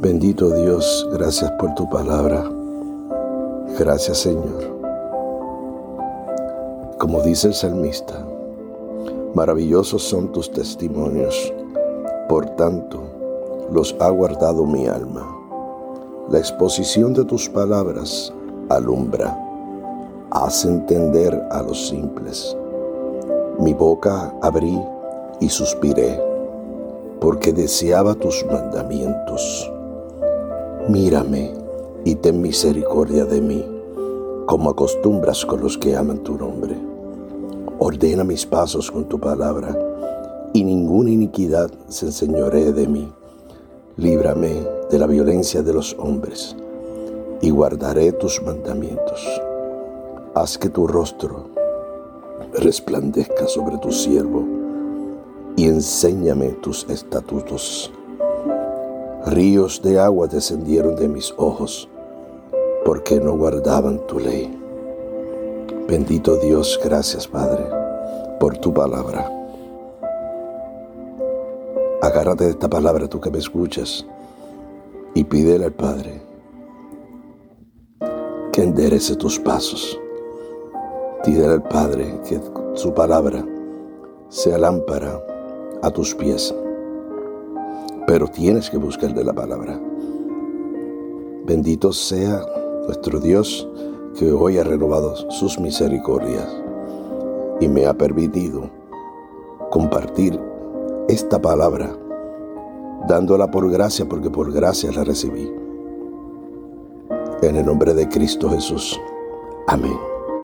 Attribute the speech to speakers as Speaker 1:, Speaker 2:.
Speaker 1: Bendito Dios, gracias por tu palabra. Gracias Señor. Como dice el salmista, maravillosos son tus testimonios, por tanto los ha guardado mi alma. La exposición de tus palabras alumbra, hace entender a los simples. Mi boca abrí y suspiré, porque deseaba tus mandamientos. Mírame y ten misericordia de mí, como acostumbras con los que aman tu nombre. Ordena mis pasos con tu palabra, y ninguna iniquidad se enseñoree de mí. Líbrame de la violencia de los hombres, y guardaré tus mandamientos. Haz que tu rostro resplandezca sobre tu siervo, y enséñame tus estatutos. Ríos de agua descendieron de mis ojos, porque no guardaban tu ley. Bendito Dios, gracias Padre, por tu palabra. Agárrate de esta palabra, tú que me escuchas, y pídele al Padre que enderece tus pasos. Pídele al Padre que su palabra sea lámpara a tus pies. Pero tienes que buscar de la palabra. Bendito sea nuestro Dios que hoy ha renovado sus misericordias y me ha permitido compartir esta palabra, dándola por gracia, porque por gracia la recibí. En el nombre de Cristo Jesús. Amén.